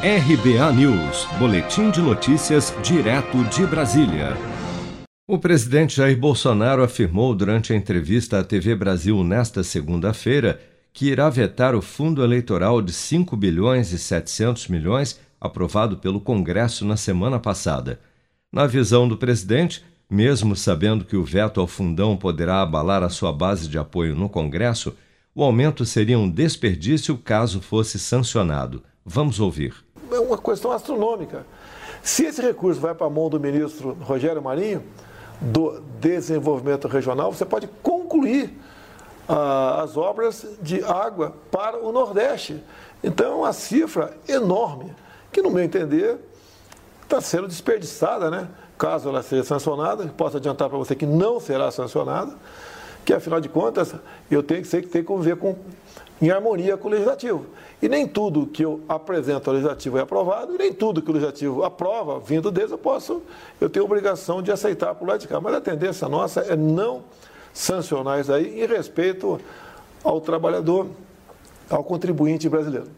RBA News, Boletim de Notícias, direto de Brasília. O presidente Jair Bolsonaro afirmou durante a entrevista à TV Brasil nesta segunda-feira que irá vetar o fundo eleitoral de 5 bilhões e 700 milhões aprovado pelo Congresso na semana passada. Na visão do presidente, mesmo sabendo que o veto ao fundão poderá abalar a sua base de apoio no Congresso, o aumento seria um desperdício caso fosse sancionado. Vamos ouvir uma questão astronômica. Se esse recurso vai para a mão do ministro Rogério Marinho, do Desenvolvimento Regional, você pode concluir ah, as obras de água para o Nordeste. Então, é uma cifra enorme, que, no meu entender, está sendo desperdiçada, né? Caso ela seja sancionada, posso adiantar para você que não será sancionada, que afinal de contas eu tenho que, ser, que ter que conviver com em harmonia com o legislativo. E nem tudo que eu apresento ao legislativo é aprovado, e nem tudo que o legislativo aprova, vindo deles, eu posso, eu tenho obrigação de aceitar por lado de cá. Mas a tendência nossa é não sancionar isso aí em respeito ao trabalhador, ao contribuinte brasileiro.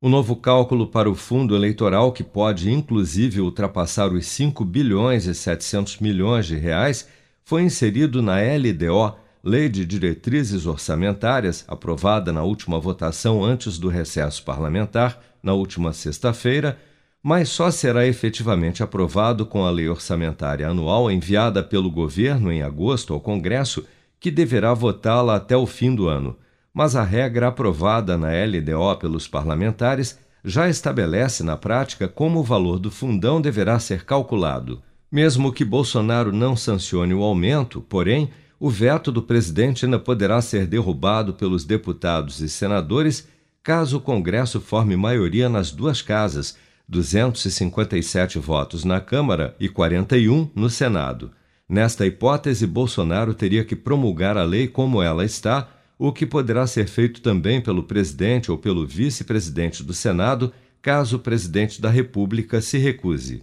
O novo cálculo para o fundo eleitoral, que pode inclusive ultrapassar os 5 bilhões e 700 milhões de reais, foi inserido na LDO Lei de Diretrizes Orçamentárias, aprovada na última votação antes do recesso parlamentar, na última sexta-feira, mas só será efetivamente aprovado com a Lei Orçamentária Anual enviada pelo governo em agosto ao Congresso, que deverá votá-la até o fim do ano. Mas a regra aprovada na LDO pelos parlamentares já estabelece na prática como o valor do fundão deverá ser calculado. Mesmo que Bolsonaro não sancione o aumento, porém, o veto do presidente ainda poderá ser derrubado pelos deputados e senadores caso o Congresso forme maioria nas duas casas, 257 votos na Câmara e 41 no Senado. Nesta hipótese, Bolsonaro teria que promulgar a lei como ela está, o que poderá ser feito também pelo presidente ou pelo vice-presidente do Senado, caso o presidente da República se recuse.